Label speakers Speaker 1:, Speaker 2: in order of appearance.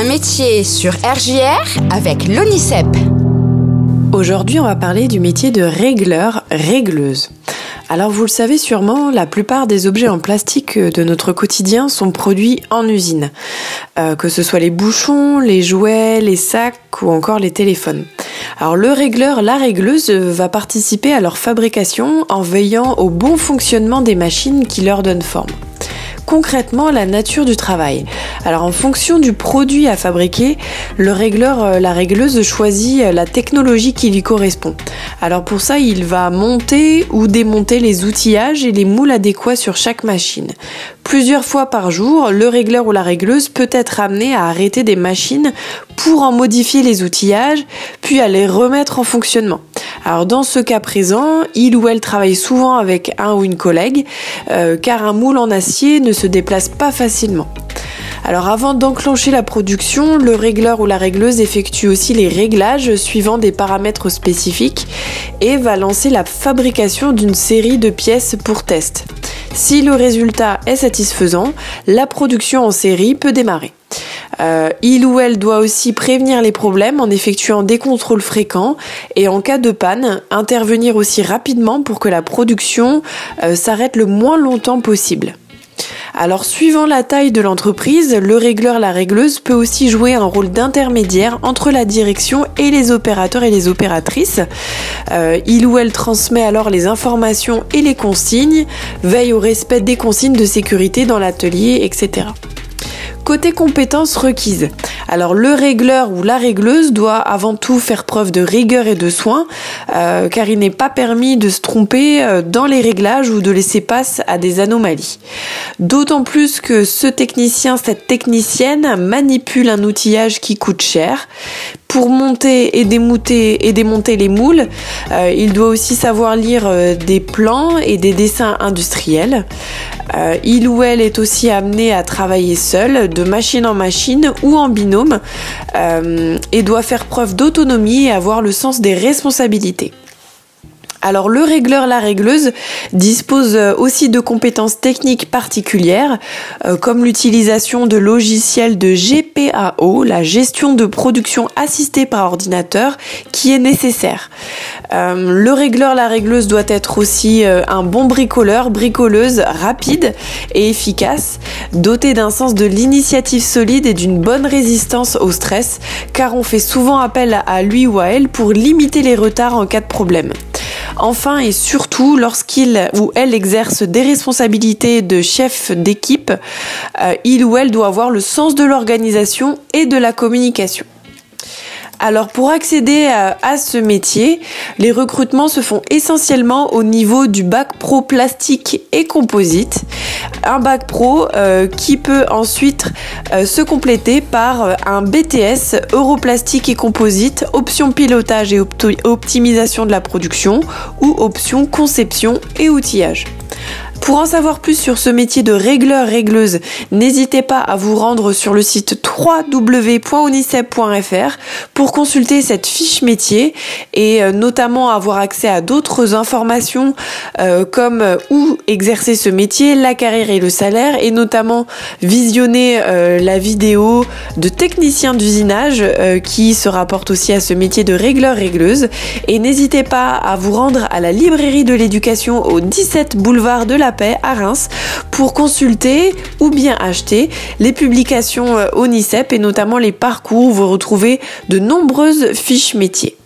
Speaker 1: Un métier sur RJR avec l'ONICEP.
Speaker 2: Aujourd'hui, on va parler du métier de régleur, régleuse. Alors vous le savez sûrement, la plupart des objets en plastique de notre quotidien sont produits en usine, euh, que ce soit les bouchons, les jouets, les sacs ou encore les téléphones. Alors le régleur, la régleuse va participer à leur fabrication en veillant au bon fonctionnement des machines qui leur donnent forme concrètement la nature du travail. Alors en fonction du produit à fabriquer, le régleur, euh, la régleuse choisit euh, la technologie qui lui correspond. Alors pour ça, il va monter ou démonter les outillages et les moules adéquats sur chaque machine. Plusieurs fois par jour, le régleur ou la régleuse peut être amené à arrêter des machines pour en modifier les outillages, puis à les remettre en fonctionnement. Alors dans ce cas présent, il ou elle travaille souvent avec un ou une collègue, euh, car un moule en acier ne se déplace pas facilement. Alors avant d'enclencher la production, le régleur ou la régleuse effectue aussi les réglages suivant des paramètres spécifiques et va lancer la fabrication d'une série de pièces pour test. Si le résultat est satisfaisant, la production en série peut démarrer. Euh, il ou elle doit aussi prévenir les problèmes en effectuant des contrôles fréquents et en cas de panne, intervenir aussi rapidement pour que la production euh, s'arrête le moins longtemps possible. Alors suivant la taille de l'entreprise, le régleur, la régleuse peut aussi jouer un rôle d'intermédiaire entre la direction et les opérateurs et les opératrices. Euh, il ou elle transmet alors les informations et les consignes, veille au respect des consignes de sécurité dans l'atelier, etc. Côté compétences requises. Alors le régleur ou la régleuse doit avant tout faire preuve de rigueur et de soin, euh, car il n'est pas permis de se tromper euh, dans les réglages ou de laisser passer à des anomalies. D'autant plus que ce technicien, cette technicienne manipule un outillage qui coûte cher. Pour monter et démonter, et démonter les moules, euh, il doit aussi savoir lire des plans et des dessins industriels. Euh, il ou elle est aussi amené à travailler seul, de machine en machine ou en binôme, euh, et doit faire preuve d'autonomie et avoir le sens des responsabilités. Alors le régleur, la régleuse dispose euh, aussi de compétences techniques particulières euh, comme l'utilisation de logiciels de GPAO, la gestion de production assistée par ordinateur qui est nécessaire. Euh, le régleur, la régleuse doit être aussi un bon bricoleur, bricoleuse rapide et efficace, doté d'un sens de l'initiative solide et d'une bonne résistance au stress car on fait souvent appel à lui ou à elle pour limiter les retards en cas de problème. Enfin et surtout, lorsqu'il ou elle exerce des responsabilités de chef d'équipe, euh, il ou elle doit avoir le sens de l'organisation et de la communication. Alors pour accéder à, ce métier, les recrutements se font essentiellement au niveau du bac pro plastique et composite. Un bac pro euh, qui peut ensuite euh, se compléter par euh, un BTS Europlastique et composite, option pilotage et optimisation de la production ou option conception et outillage. Pour en savoir plus sur ce métier de régleur-régleuse, n'hésitez pas à vous rendre sur le site www.unicep.fr pour consulter cette fiche métier et euh, notamment avoir accès à d'autres informations euh, comme euh, où exercer ce métier, la carrière et le salaire et notamment visionner la vidéo de technicien d'usinage qui se rapporte aussi à ce métier de régleur-régleuse et n'hésitez pas à vous rendre à la librairie de l'éducation au 17 boulevard de la à Reims pour consulter ou bien acheter les publications euh, ONICEP et notamment les parcours où vous retrouvez de nombreuses fiches métiers.